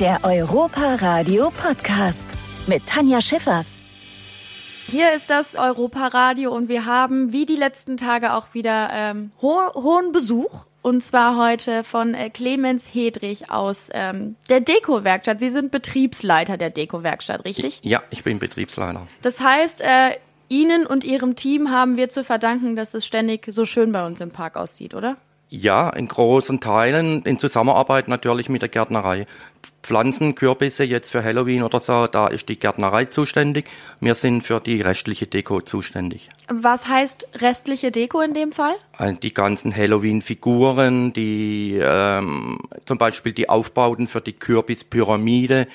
Der Europa Radio Podcast mit Tanja Schiffers. Hier ist das Europa-Radio und wir haben wie die letzten Tage auch wieder ähm, ho hohen Besuch. Und zwar heute von äh, Clemens Hedrich aus ähm, der Deko-Werkstatt. Sie sind Betriebsleiter der Deko-Werkstatt, richtig? Ja, ich bin Betriebsleiter. Das heißt, äh, Ihnen und Ihrem Team haben wir zu verdanken, dass es ständig so schön bei uns im Park aussieht, oder? Ja, in großen Teilen, in Zusammenarbeit natürlich mit der Gärtnerei. Pflanzen, Kürbisse jetzt für Halloween oder so, da ist die Gärtnerei zuständig. Wir sind für die restliche Deko zuständig. Was heißt restliche Deko in dem Fall? Also die ganzen Halloween-Figuren, die ähm, zum Beispiel die Aufbauten für die Kürbispyramide,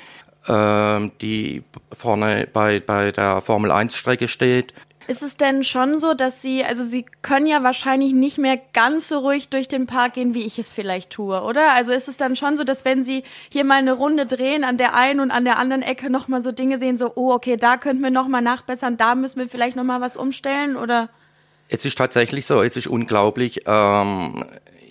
ähm, die vorne bei, bei der Formel 1-Strecke steht. Ist es denn schon so, dass Sie, also Sie können ja wahrscheinlich nicht mehr ganz so ruhig durch den Park gehen, wie ich es vielleicht tue, oder? Also ist es dann schon so, dass wenn Sie hier mal eine Runde drehen, an der einen und an der anderen Ecke nochmal so Dinge sehen, so, oh, okay, da könnten wir nochmal nachbessern, da müssen wir vielleicht nochmal was umstellen, oder? Es ist tatsächlich so, es ist unglaublich. Ähm,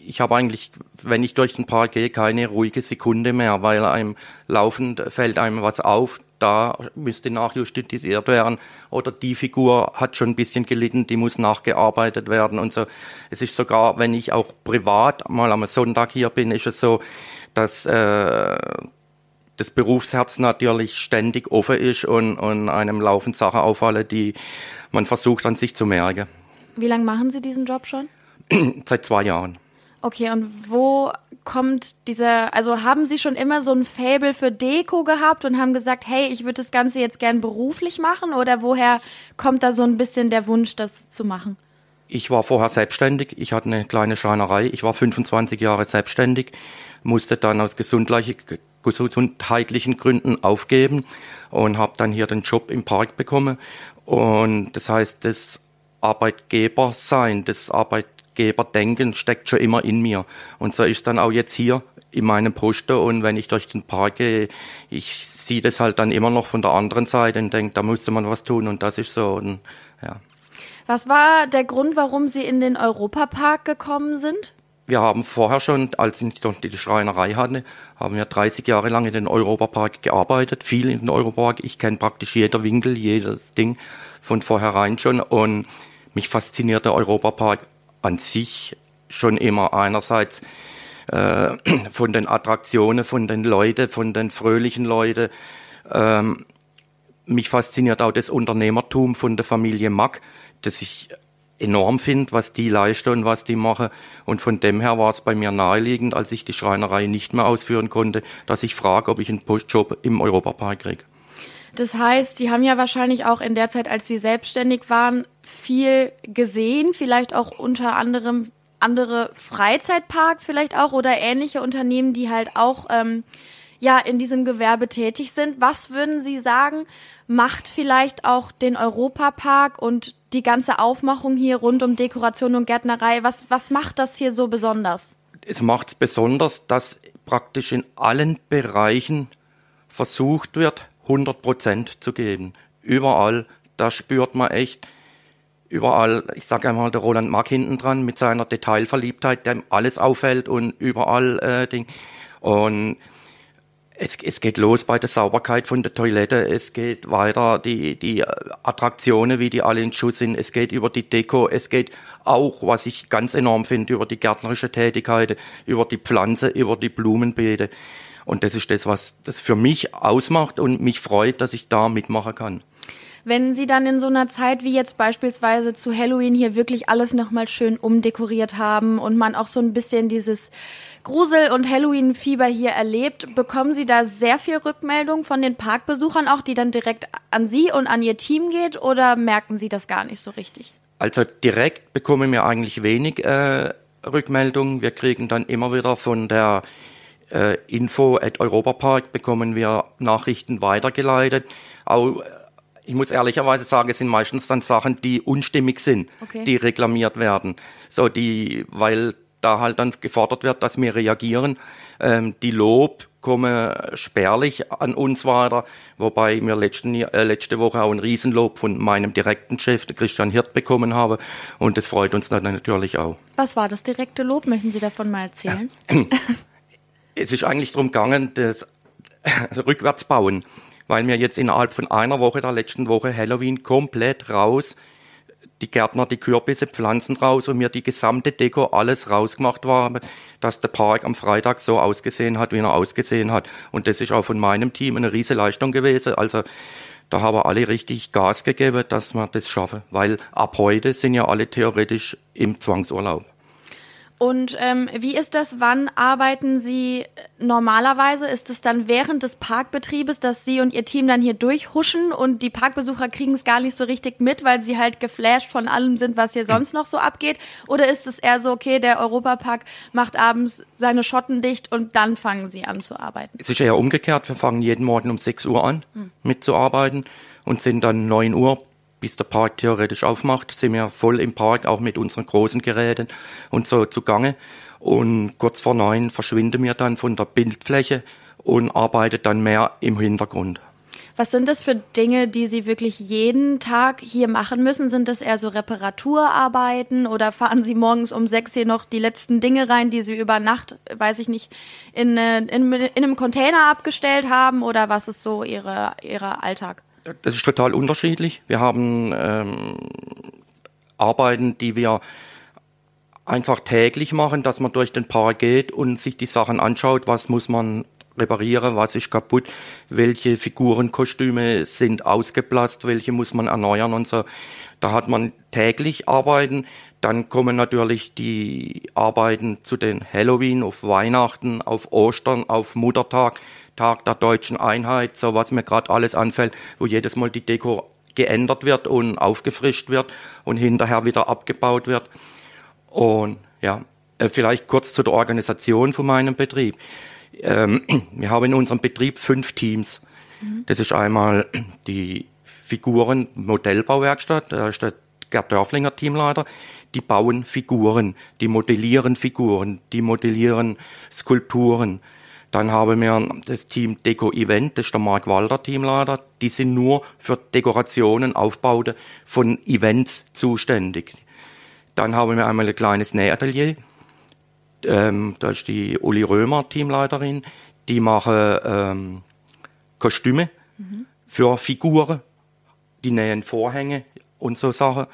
ich habe eigentlich, wenn ich durch den Park gehe, keine ruhige Sekunde mehr, weil einem laufend fällt einem was auf, da müsste nachjustiert werden oder die Figur hat schon ein bisschen gelitten, die muss nachgearbeitet werden und so. Es ist sogar, wenn ich auch privat mal am Sonntag hier bin, ist es so, dass äh, das Berufsherz natürlich ständig offen ist und, und einem laufend Sachen auffallen, die man versucht an sich zu merken. Wie lange machen Sie diesen Job schon? Seit zwei Jahren. Okay, und wo kommt dieser, also haben Sie schon immer so ein Fable für Deko gehabt und haben gesagt, hey, ich würde das Ganze jetzt gern beruflich machen oder woher kommt da so ein bisschen der Wunsch, das zu machen? Ich war vorher selbstständig, ich hatte eine kleine Schreinerei, ich war 25 Jahre selbstständig, musste dann aus gesundheitlichen Gründen aufgeben und habe dann hier den Job im Park bekommen. Und das heißt, das Arbeitgebersein, das Arbeit Gastgeberdenken steckt schon immer in mir. Und so ist dann auch jetzt hier in meinem Posten und wenn ich durch den Park gehe, ich sehe das halt dann immer noch von der anderen Seite und denke, da musste man was tun und das ist so. Und, ja. Was war der Grund, warum Sie in den Europapark gekommen sind? Wir haben vorher schon, als ich die Schreinerei hatte, haben wir 30 Jahre lang in den Europapark gearbeitet, viel in den Europapark. Ich kenne praktisch jeder Winkel, jedes Ding von vornherein schon und mich fasziniert der Europapark an sich schon immer einerseits äh, von den Attraktionen, von den Leuten, von den fröhlichen Leuten. Ähm, mich fasziniert auch das Unternehmertum von der Familie Mack, das ich enorm finde, was die leisten und was die machen. Und von dem her war es bei mir naheliegend, als ich die Schreinerei nicht mehr ausführen konnte, dass ich frage, ob ich einen Postjob im Europapark kriege. Das heißt, Sie haben ja wahrscheinlich auch in der Zeit, als Sie selbstständig waren, viel gesehen, vielleicht auch unter anderem andere Freizeitparks vielleicht auch oder ähnliche Unternehmen, die halt auch ähm, ja in diesem Gewerbe tätig sind. Was würden Sie sagen, macht vielleicht auch den Europapark und die ganze Aufmachung hier rund um Dekoration und Gärtnerei, was, was macht das hier so besonders? Es macht es besonders, dass praktisch in allen Bereichen versucht wird, 100 Prozent zu geben. Überall, da spürt man echt, überall, ich sage einmal, der Roland Mark hinten dran mit seiner Detailverliebtheit, dem alles auffällt und überall äh, Ding. Und es, es geht los bei der Sauberkeit von der Toilette, es geht weiter die, die Attraktionen, wie die alle in Schuss sind, es geht über die Deko, es geht auch, was ich ganz enorm finde, über die gärtnerische Tätigkeit, über die Pflanze, über die Blumenbeete. Und das ist das, was das für mich ausmacht und mich freut, dass ich da mitmachen kann. Wenn Sie dann in so einer Zeit wie jetzt beispielsweise zu Halloween hier wirklich alles nochmal schön umdekoriert haben und man auch so ein bisschen dieses Grusel- und Halloween-Fieber hier erlebt, bekommen Sie da sehr viel Rückmeldung von den Parkbesuchern auch, die dann direkt an Sie und an Ihr Team geht oder merken Sie das gar nicht so richtig? Also direkt bekommen wir eigentlich wenig äh, Rückmeldungen. Wir kriegen dann immer wieder von der äh, Info at Europapark bekommen wir Nachrichten weitergeleitet. Auch, ich muss ehrlicherweise sagen, es sind meistens dann Sachen, die unstimmig sind, okay. die reklamiert werden. So die, weil da halt dann gefordert wird, dass wir reagieren. Ähm, die Lob kommen spärlich an uns weiter, wobei wir letzten, äh, letzte Woche auch ein Riesenlob von meinem direkten Chef, Christian Hirt, bekommen haben. Und das freut uns dann natürlich auch. Was war das direkte Lob? Möchten Sie davon mal erzählen? Es ist eigentlich darum gegangen, dass also rückwärts bauen, weil wir jetzt innerhalb von einer Woche, der letzten Woche Halloween, komplett raus, die Gärtner, die Kürbisse, Pflanzen raus und mir die gesamte Deko, alles rausgemacht war, dass der Park am Freitag so ausgesehen hat, wie er ausgesehen hat. Und das ist auch von meinem Team eine riesige Leistung gewesen. Also da haben alle richtig Gas gegeben, dass wir das schaffen, weil ab heute sind ja alle theoretisch im Zwangsurlaub. Und ähm, wie ist das? Wann arbeiten Sie normalerweise? Ist es dann während des Parkbetriebes, dass Sie und Ihr Team dann hier durchhuschen und die Parkbesucher kriegen es gar nicht so richtig mit, weil sie halt geflasht von allem sind, was hier sonst noch so abgeht? Oder ist es eher so, okay, der Europapark macht abends seine Schotten dicht und dann fangen Sie an zu arbeiten? Es ist eher umgekehrt. Wir fangen jeden Morgen um 6 Uhr an hm. mitzuarbeiten und sind dann 9 Uhr bis der Park theoretisch aufmacht, sind wir voll im Park, auch mit unseren großen Geräten und so zugange. Und kurz vor neun verschwinden wir dann von der Bildfläche und arbeiten dann mehr im Hintergrund. Was sind das für Dinge, die Sie wirklich jeden Tag hier machen müssen? Sind das eher so Reparaturarbeiten oder fahren Sie morgens um sechs hier noch die letzten Dinge rein, die Sie über Nacht, weiß ich nicht, in, äh, in, in einem Container abgestellt haben? Oder was ist so Ihre, Ihre Alltag? Das ist total unterschiedlich. Wir haben ähm, Arbeiten, die wir einfach täglich machen, dass man durch den Park geht und sich die Sachen anschaut, was muss man reparieren, was ist kaputt, welche Figurenkostüme sind ausgeblasst, welche muss man erneuern und so. Da hat man täglich Arbeiten. Dann kommen natürlich die Arbeiten zu den Halloween, auf Weihnachten, auf Ostern, auf Muttertag. Tag der deutschen Einheit, so was mir gerade alles anfällt, wo jedes Mal die Deko geändert wird und aufgefrischt wird und hinterher wieder abgebaut wird. Und ja, äh, vielleicht kurz zu der Organisation von meinem Betrieb. Ähm, wir haben in unserem Betrieb fünf Teams. Mhm. Das ist einmal die Figuren Modellbauwerkstatt, da ist der Gerd Dörflinger Teamleiter. Die bauen Figuren, die modellieren Figuren, die modellieren Skulpturen. Dann haben wir das Team Deco Event, das ist der Mark Walder Teamleiter. Die sind nur für Dekorationen, Aufbauten von Events zuständig. Dann haben wir einmal ein kleines Nähatelier. Ähm, da ist die Uli Römer Teamleiterin. Die machen ähm, Kostüme mhm. für Figuren. Die nähen Vorhänge und so Sachen.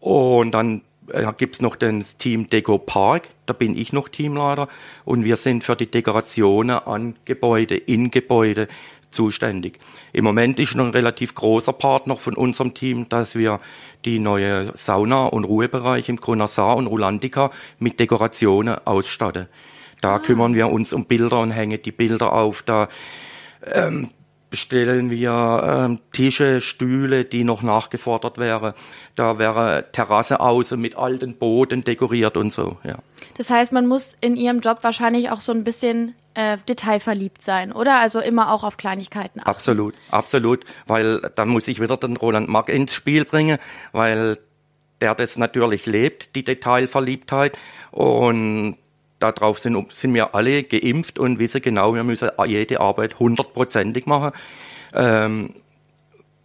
Und dann äh, gibt es noch das Team Deco Park, da bin ich noch Teamleiter und wir sind für die Dekorationen an Gebäude, in Gebäude zuständig. Im Moment ist noch ein relativ großer Partner von unserem Team, dass wir die neue Sauna- und Ruhebereich im Kronasar und Rulantica mit Dekorationen ausstatten. Da ah. kümmern wir uns um Bilder und hängen die Bilder auf. Da ähm, bestellen wir ähm, Tische, Stühle, die noch nachgefordert wären. Da wäre Terrasse außen mit alten Booten dekoriert und so, ja. Das heißt, man muss in Ihrem Job wahrscheinlich auch so ein bisschen äh, detailverliebt sein, oder? Also immer auch auf Kleinigkeiten achten. Absolut, absolut, weil dann muss ich wieder den Roland Mack ins Spiel bringen, weil der das natürlich lebt, die Detailverliebtheit und darauf sind, sind wir alle geimpft und wissen genau, wir müssen jede Arbeit hundertprozentig machen. Ähm,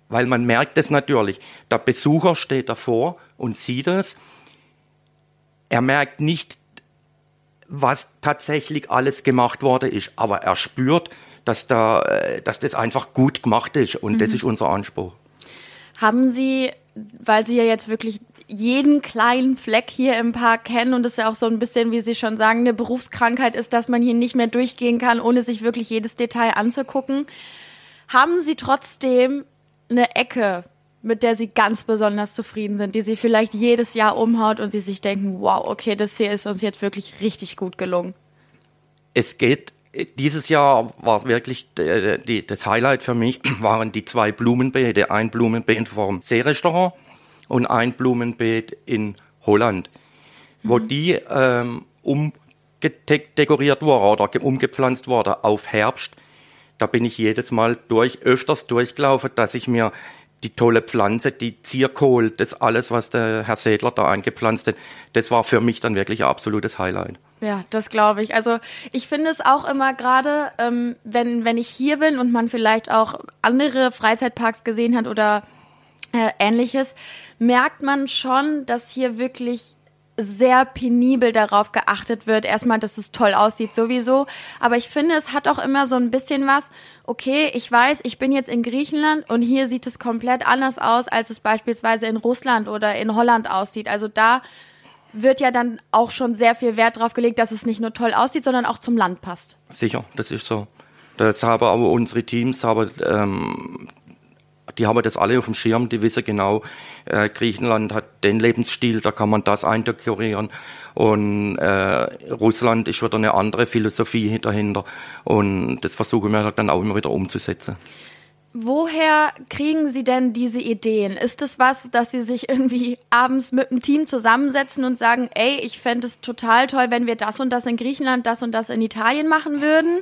weil man merkt es natürlich. Der Besucher steht davor und sieht es. Er merkt nicht, was tatsächlich alles gemacht worden ist, aber er spürt, dass, da, äh, dass das einfach gut gemacht ist und mhm. das ist unser Anspruch. Haben Sie, weil Sie ja jetzt wirklich jeden kleinen Fleck hier im Park kennen und es ja auch so ein bisschen, wie Sie schon sagen, eine Berufskrankheit ist, dass man hier nicht mehr durchgehen kann, ohne sich wirklich jedes Detail anzugucken. Haben Sie trotzdem eine Ecke, mit der Sie ganz besonders zufrieden sind, die Sie vielleicht jedes Jahr umhaut und Sie sich denken, wow, okay, das hier ist uns jetzt wirklich richtig gut gelungen? Es geht dieses Jahr war wirklich die, das Highlight für mich, waren die zwei Blumenbeete. Ein Blumenbeet vom Seerestaurant und ein Blumenbeet in Holland, mhm. wo die ähm, umdekoriert wurde oder umgepflanzt wurde auf Herbst. Da bin ich jedes Mal durch, öfters durchgelaufen, dass ich mir die tolle Pflanze, die Zierkohl, das alles, was der Herr Sedler da eingepflanzt hat, das war für mich dann wirklich ein absolutes Highlight. Ja, das glaube ich. Also ich finde es auch immer gerade, ähm, wenn, wenn ich hier bin und man vielleicht auch andere Freizeitparks gesehen hat oder äh, ähnliches, merkt man schon, dass hier wirklich sehr penibel darauf geachtet wird. Erstmal, dass es toll aussieht sowieso. Aber ich finde, es hat auch immer so ein bisschen was, okay, ich weiß, ich bin jetzt in Griechenland und hier sieht es komplett anders aus, als es beispielsweise in Russland oder in Holland aussieht. Also da wird ja dann auch schon sehr viel Wert drauf gelegt, dass es nicht nur toll aussieht, sondern auch zum Land passt. Sicher, das ist so. Das haben aber unsere Teams, aber ähm, die haben das alle auf dem Schirm, die wissen genau, äh, Griechenland hat den Lebensstil, da kann man das eindekorieren. Und äh, Russland ist wieder eine andere Philosophie dahinter. Und das versuchen wir dann auch immer wieder umzusetzen. Woher kriegen Sie denn diese Ideen? Ist es was, dass Sie sich irgendwie abends mit dem Team zusammensetzen und sagen, ey, ich fände es total toll, wenn wir das und das in Griechenland, das und das in Italien machen würden?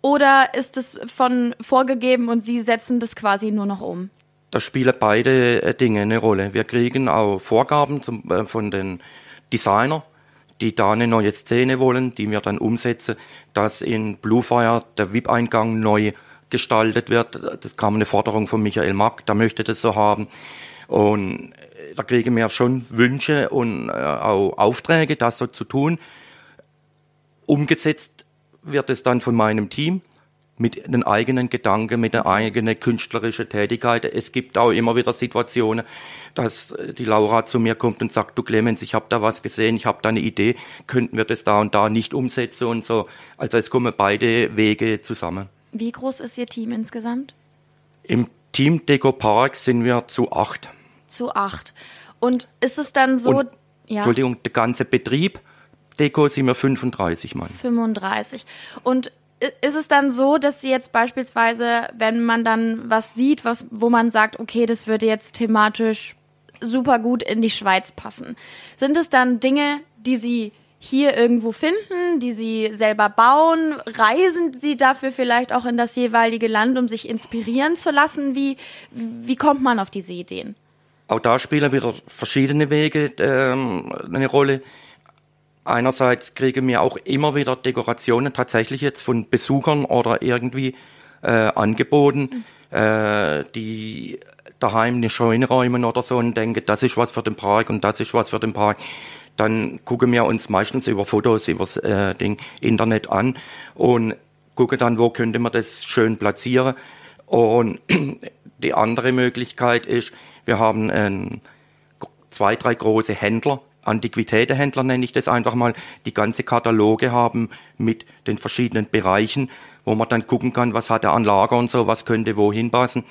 Oder ist es von vorgegeben und Sie setzen das quasi nur noch um? Da spielen beide äh, Dinge eine Rolle. Wir kriegen auch Vorgaben zum, äh, von den Designern, die da eine neue Szene wollen, die wir dann umsetzen, dass in Bluefire der VIP-Eingang neu gestaltet wird. Das kam eine Forderung von Michael Mack, der möchte das so haben. Und äh, da kriegen wir schon Wünsche und auch Aufträge, das so zu tun. Umgesetzt wird es dann von meinem Team mit den eigenen Gedanken, mit der eigenen künstlerischen Tätigkeit. Es gibt auch immer wieder Situationen, dass die Laura zu mir kommt und sagt, du Clemens, ich habe da was gesehen, ich habe da eine Idee, könnten wir das da und da nicht umsetzen und so. Also es kommen beide Wege zusammen. Wie groß ist Ihr Team insgesamt? Im Team Deco Park sind wir zu acht. Zu acht. Und ist es dann so, und, ja. Entschuldigung, der ganze Betrieb Deko sind wir 35 Mann. 35. Und ist es dann so, dass Sie jetzt beispielsweise, wenn man dann was sieht, was, wo man sagt, okay, das würde jetzt thematisch super gut in die Schweiz passen, sind es dann Dinge, die Sie hier irgendwo finden, die Sie selber bauen? Reisen Sie dafür vielleicht auch in das jeweilige Land, um sich inspirieren zu lassen? Wie, wie kommt man auf diese Ideen? Auch da spielen wieder verschiedene Wege ähm, eine Rolle. Einerseits kriegen wir auch immer wieder Dekorationen tatsächlich jetzt von Besuchern oder irgendwie äh, angeboten, mhm. äh, die daheim eine Scheune räumen oder so und denken, das ist was für den Park und das ist was für den Park. Dann gucken wir uns meistens über Fotos, über äh, Ding, Internet an und gucken dann, wo könnte man das schön platzieren. Und die andere Möglichkeit ist, wir haben ähm, zwei, drei große Händler, Antiquitätenhändler nenne ich das einfach mal, die ganze Kataloge haben mit den verschiedenen Bereichen, wo man dann gucken kann, was hat er an Lager und so, was könnte wohin passen.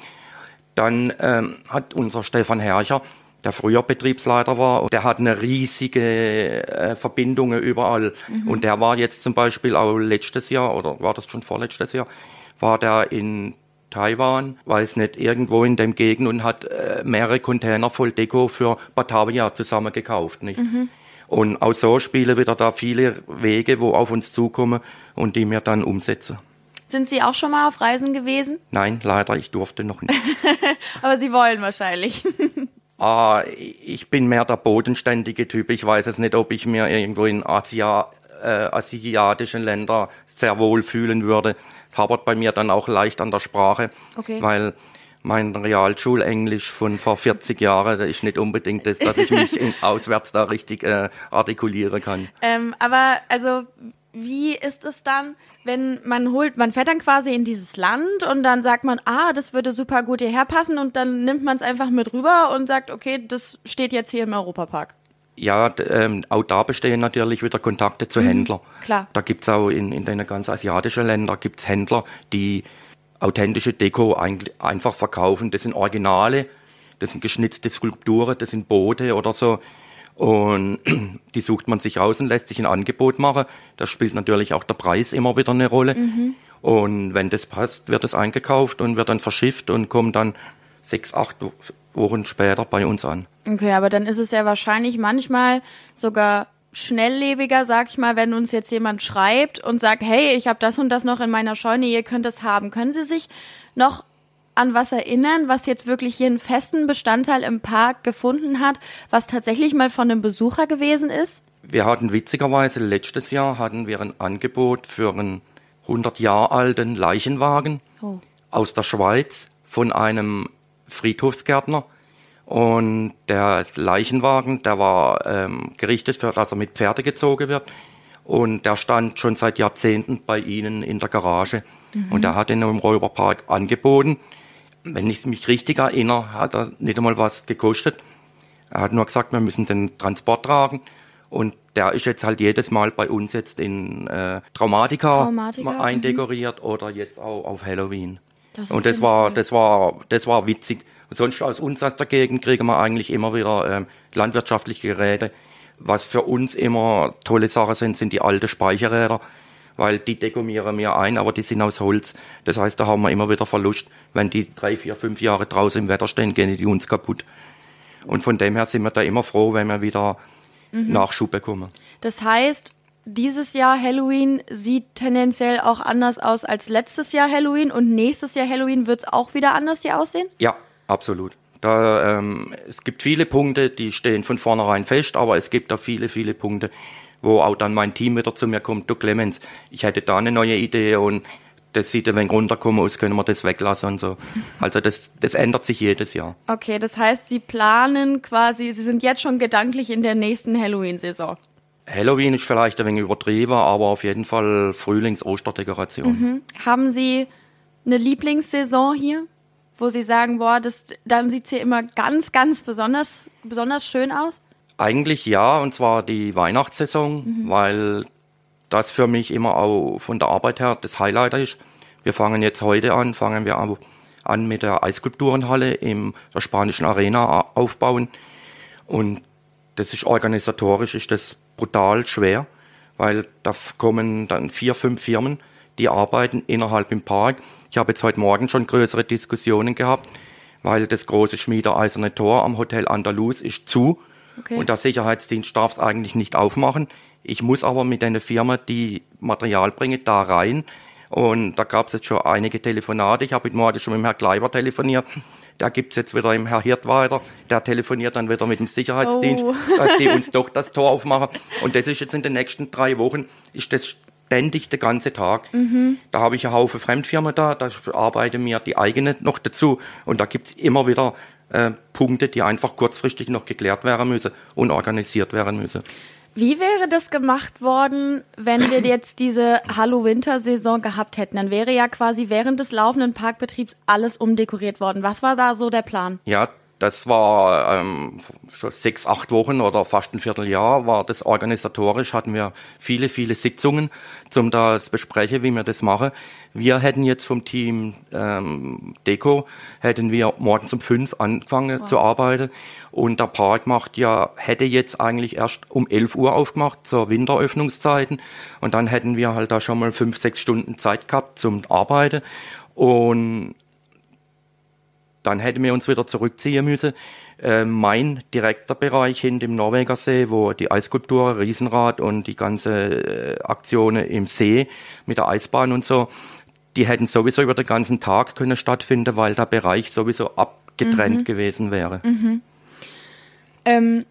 Dann ähm, hat unser Stefan Herrcher, der früher Betriebsleiter war, der hat eine riesige äh, Verbindungen überall. Mhm. Und der war jetzt zum Beispiel auch letztes Jahr, oder war das schon vorletztes Jahr, war der in Taiwan, weiß nicht, irgendwo in dem Gegend und hat äh, mehrere Container voll Deko für Batavia zusammengekauft. Nicht? Mhm. Und auch so spielen wieder da viele Wege, wo auf uns zukommen und die wir dann umsetzen. Sind Sie auch schon mal auf Reisen gewesen? Nein, leider, ich durfte noch nicht. Aber Sie wollen wahrscheinlich. ah, ich bin mehr der bodenständige Typ. Ich weiß es nicht, ob ich mir irgendwo in Asia, äh, asiatischen Ländern sehr wohl fühlen würde hapert bei mir dann auch leicht an der Sprache, okay. weil mein Realschulenglisch von vor 40 Jahren, das ist nicht unbedingt das, dass ich mich in, auswärts da richtig äh, artikulieren kann. Ähm, aber also wie ist es dann, wenn man holt, man fährt dann quasi in dieses Land und dann sagt man, ah, das würde super gut hierher passen und dann nimmt man es einfach mit rüber und sagt, okay, das steht jetzt hier im Europapark. Ja, ähm, auch da bestehen natürlich wieder Kontakte zu mhm, Händlern. Klar. Da gibt's auch in, in den ganz asiatischen Ländern gibt's Händler, die authentische Deko ein, einfach verkaufen. Das sind Originale, das sind geschnitzte Skulpturen, das sind Boote oder so. Und die sucht man sich aus und lässt sich ein Angebot machen. Da spielt natürlich auch der Preis immer wieder eine Rolle. Mhm. Und wenn das passt, wird es eingekauft und wird dann verschifft und kommt dann sechs, acht Wochen später bei uns an. Okay, aber dann ist es ja wahrscheinlich manchmal sogar schnelllebiger, sag ich mal, wenn uns jetzt jemand schreibt und sagt, hey, ich habe das und das noch in meiner Scheune, ihr könnt es haben. Können Sie sich noch an was erinnern, was jetzt wirklich hier einen festen Bestandteil im Park gefunden hat, was tatsächlich mal von einem Besucher gewesen ist? Wir hatten witzigerweise letztes Jahr hatten wir ein Angebot für einen 100 Jahre alten Leichenwagen oh. aus der Schweiz von einem Friedhofsgärtner Und der Leichenwagen, der war ähm, gerichtet, für, dass er mit Pferde gezogen wird. Und der stand schon seit Jahrzehnten bei ihnen in der Garage. Mhm. Und er hat ihn im Räuberpark angeboten. Wenn ich mich richtig erinnere, hat er nicht einmal was gekostet. Er hat nur gesagt, wir müssen den Transport tragen. Und der ist jetzt halt jedes Mal bei uns jetzt in äh, Traumatika, Traumatika, eindekoriert mhm. oder jetzt auch auf Halloween. Das und das war, das war, das war witzig. Und sonst aus uns aus der Gegend kriegen wir eigentlich immer wieder ähm, landwirtschaftliche Geräte. Was für uns immer tolle Sachen sind, sind die alten Speicherräder, weil die dekomieren wir ein, aber die sind aus Holz. Das heißt, da haben wir immer wieder Verlust. Wenn die drei, vier, fünf Jahre draußen im Wetter stehen, gehen die uns kaputt. Und von dem her sind wir da immer froh, wenn wir wieder mhm. Nachschub bekommen. Das heißt, dieses Jahr Halloween sieht tendenziell auch anders aus als letztes Jahr Halloween und nächstes Jahr Halloween wird es auch wieder anders hier aussehen? Ja, absolut. Da, ähm, es gibt viele Punkte, die stehen von vornherein fest, aber es gibt auch viele, viele Punkte, wo auch dann mein Team wieder zu mir kommt, du Clemens, ich hätte da eine neue Idee und das sieht ein wenig runterkommen aus, können wir das weglassen und so. Also das, das ändert sich jedes Jahr. Okay, das heißt, Sie planen quasi, Sie sind jetzt schon gedanklich in der nächsten Halloween-Saison. Halloween ist vielleicht ein wenig übertrieben, aber auf jeden Fall Frühlings-Osterdekoration. Mhm. Haben Sie eine Lieblingssaison hier, wo Sie sagen, boah, das, dann sieht es hier immer ganz, ganz besonders, besonders schön aus? Eigentlich ja, und zwar die Weihnachtssaison, mhm. weil das für mich immer auch von der Arbeit her das Highlight ist. Wir fangen jetzt heute an, fangen wir an mit der Eiskulpturenhalle in der spanischen Arena aufbauen. Und das ist organisatorisch, ist das brutal schwer, weil da kommen dann vier, fünf Firmen, die arbeiten innerhalb im Park. Ich habe jetzt heute Morgen schon größere Diskussionen gehabt, weil das große Schmiede-Eiserne Tor am Hotel Andalus ist zu okay. und der Sicherheitsdienst darf es eigentlich nicht aufmachen. Ich muss aber mit einer Firma, die Material bringt, da rein. Und da gab es jetzt schon einige Telefonate. Ich habe heute Morgen schon mit dem Herrn Kleiber telefoniert. Da gibt es jetzt wieder im Herr Hirt weiter. Der telefoniert dann wieder mit dem Sicherheitsdienst, oh. dass die uns doch das Tor aufmachen. Und das ist jetzt in den nächsten drei Wochen, ist das ständig der ganze Tag. Mhm. Da habe ich einen Haufen Fremdfirmen da, da arbeite mir die eigene noch dazu. Und da gibt es immer wieder äh, Punkte, die einfach kurzfristig noch geklärt werden müssen und organisiert werden müssen. Wie wäre das gemacht worden, wenn wir jetzt diese Hallo-Winter-Saison gehabt hätten? Dann wäre ja quasi während des laufenden Parkbetriebs alles umdekoriert worden. Was war da so der Plan? Ja, das war ähm, schon sechs, acht Wochen oder fast ein Vierteljahr war das organisatorisch, hatten wir viele, viele Sitzungen, zum da zu besprechen, wie wir das machen. Wir hätten jetzt vom Team ähm, Deko, hätten wir morgens um fünf angefangen wow. zu arbeiten und der Park macht ja, hätte jetzt eigentlich erst um elf Uhr aufgemacht zur Winteröffnungszeiten und dann hätten wir halt da schon mal fünf, sechs Stunden Zeit gehabt zum Arbeiten und dann hätten wir uns wieder zurückziehen müssen. Äh, mein direkter Bereich hinter dem Norwegersee, wo die Eiskulptur, Riesenrad und die ganze äh, Aktionen im See mit der Eisbahn und so, die hätten sowieso über den ganzen Tag können stattfinden, weil der Bereich sowieso abgetrennt mhm. gewesen wäre. Mhm. Ähm,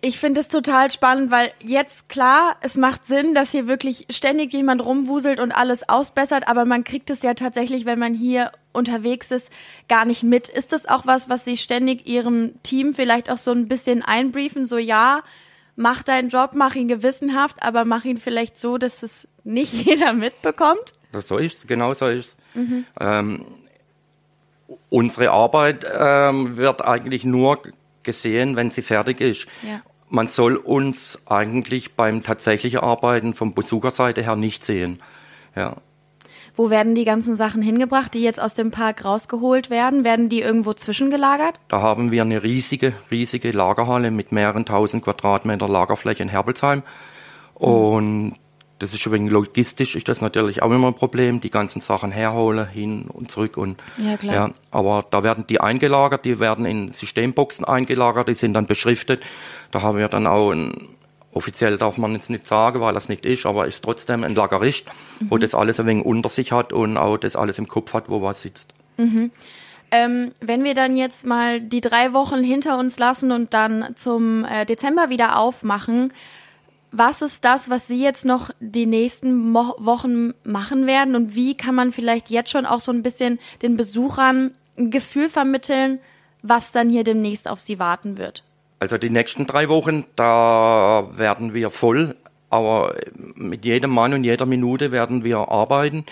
ich finde es total spannend, weil jetzt klar, es macht Sinn, dass hier wirklich ständig jemand rumwuselt und alles ausbessert, aber man kriegt es ja tatsächlich, wenn man hier unterwegs ist, gar nicht mit. Ist das auch was, was Sie ständig Ihrem Team vielleicht auch so ein bisschen einbriefen? So, ja, mach deinen Job, mach ihn gewissenhaft, aber mach ihn vielleicht so, dass es nicht jeder mitbekommt? Das so ist, genau so ist. Mhm. Ähm, unsere Arbeit ähm, wird eigentlich nur gesehen, wenn sie fertig ist. Ja. Man soll uns eigentlich beim tatsächlichen Arbeiten vom Besucherseite her nicht sehen. Ja. Wo werden die ganzen Sachen hingebracht, die jetzt aus dem Park rausgeholt werden? Werden die irgendwo zwischengelagert? Da haben wir eine riesige, riesige Lagerhalle mit mehreren tausend Quadratmeter Lagerfläche in Herbelsheim. Und das ist übrigens logistisch ist das natürlich auch immer ein Problem, die ganzen Sachen herholen, hin und zurück und ja, klar. ja, aber da werden die eingelagert, die werden in Systemboxen eingelagert, die sind dann beschriftet. Da haben wir dann auch ein offiziell darf man jetzt nicht sagen, weil das nicht ist, aber ist trotzdem ein Lagerist, mhm. wo das alles ein wenig unter sich hat und auch das alles im Kopf hat, wo was sitzt. Mhm. Ähm, wenn wir dann jetzt mal die drei Wochen hinter uns lassen und dann zum äh, Dezember wieder aufmachen, was ist das, was Sie jetzt noch die nächsten Mo Wochen machen werden und wie kann man vielleicht jetzt schon auch so ein bisschen den Besuchern ein Gefühl vermitteln, was dann hier demnächst auf Sie warten wird? Also die nächsten drei Wochen, da werden wir voll, aber mit jedem Mann und jeder Minute werden wir arbeiten.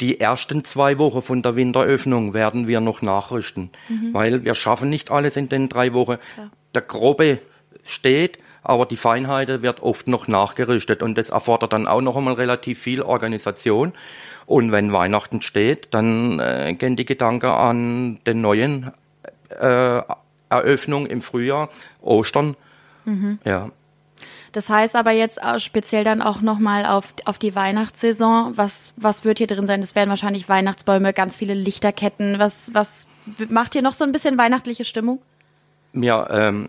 Die ersten zwei Wochen von der Winteröffnung werden wir noch nachrüsten, mhm. weil wir schaffen nicht alles in den drei Wochen. Ja. Der Grobe steht, aber die Feinheit wird oft noch nachgerüstet und das erfordert dann auch noch einmal relativ viel Organisation. Und wenn Weihnachten steht, dann äh, gehen die Gedanken an den neuen äh, Eröffnung im Frühjahr, Ostern. Mhm. Ja. Das heißt aber jetzt speziell dann auch nochmal auf, auf die Weihnachtssaison. Was, was wird hier drin sein? Das werden wahrscheinlich Weihnachtsbäume, ganz viele Lichterketten. Was, was macht hier noch so ein bisschen weihnachtliche Stimmung? Ja, ähm,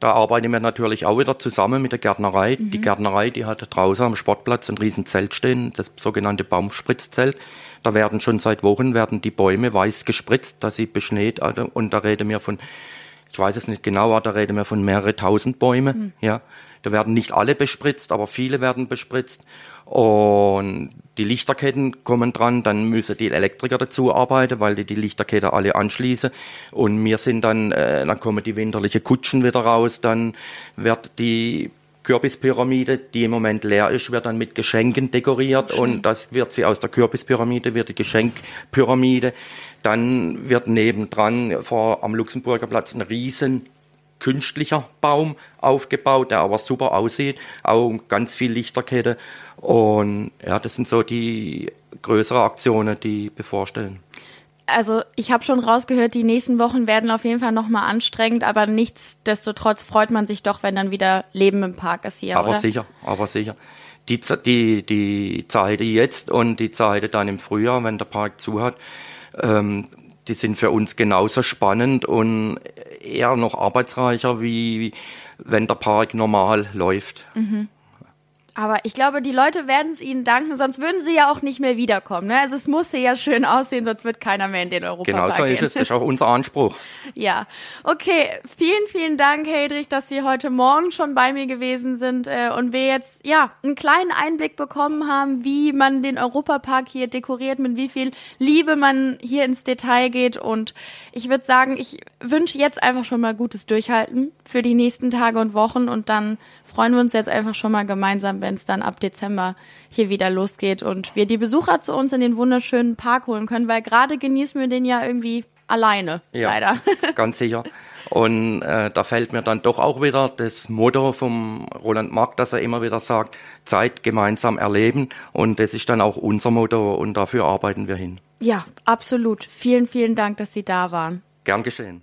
da arbeiten wir natürlich auch wieder zusammen mit der Gärtnerei. Mhm. Die Gärtnerei, die hat draußen am Sportplatz ein riesen Zelt spritzt das sogenannte Baumspritzzelt. Da werden schon seit Wochen werden die Bäume weiß gespritzt, dass sie beschneit. Also, und da reden wir von, ich weiß es nicht genau, aber da reden wir von mehrere tausend Bäume. Mhm. Ja, da werden nicht alle bespritzt, aber viele werden bespritzt. Und die Lichterketten kommen dran, dann müssen die Elektriker dazu arbeiten, weil die die Lichterkette alle anschließen. Und wir sind dann, äh, dann kommen die winterliche Kutschen wieder raus, dann wird die Kürbispyramide, die im Moment leer ist, wird dann mit Geschenken dekoriert Schön. und das wird sie aus der Kürbispyramide, wird die Geschenkpyramide. Dann wird nebendran vor, am Luxemburger Platz ein riesen künstlicher Baum aufgebaut, der aber super aussieht, auch ganz viel Lichterkette. Und ja, das sind so die größeren Aktionen, die bevorstehen also ich habe schon rausgehört, die nächsten Wochen werden auf jeden Fall nochmal anstrengend, aber nichtsdestotrotz freut man sich doch, wenn dann wieder Leben im Park ist hier. Aber oder? sicher, aber sicher. Die, die, die Zeit jetzt und die Zeit dann im Frühjahr, wenn der Park zu hat, ähm, die sind für uns genauso spannend und eher noch arbeitsreicher, wie wenn der Park normal läuft. Mhm. Aber ich glaube, die Leute werden es ihnen danken, sonst würden sie ja auch nicht mehr wiederkommen. Ne? Also es muss ja schön aussehen, sonst wird keiner mehr in den Europapark Genau so ist es, das ist auch unser Anspruch. ja, okay. Vielen, vielen Dank, Hedrich, dass Sie heute Morgen schon bei mir gewesen sind äh, und wir jetzt ja einen kleinen Einblick bekommen haben, wie man den Europapark hier dekoriert, mit wie viel Liebe man hier ins Detail geht. Und ich würde sagen, ich wünsche jetzt einfach schon mal gutes Durchhalten für die nächsten Tage und Wochen und dann freuen wir uns jetzt einfach schon mal gemeinsam, wenn es dann ab Dezember hier wieder losgeht und wir die Besucher zu uns in den wunderschönen Park holen können, weil gerade genießen wir den ja irgendwie alleine, ja, leider. Ganz sicher. Und äh, da fällt mir dann doch auch wieder das Motto vom Roland Mark, dass er immer wieder sagt, Zeit gemeinsam erleben. Und das ist dann auch unser Motto und dafür arbeiten wir hin. Ja, absolut. Vielen, vielen Dank, dass Sie da waren. Gern geschehen.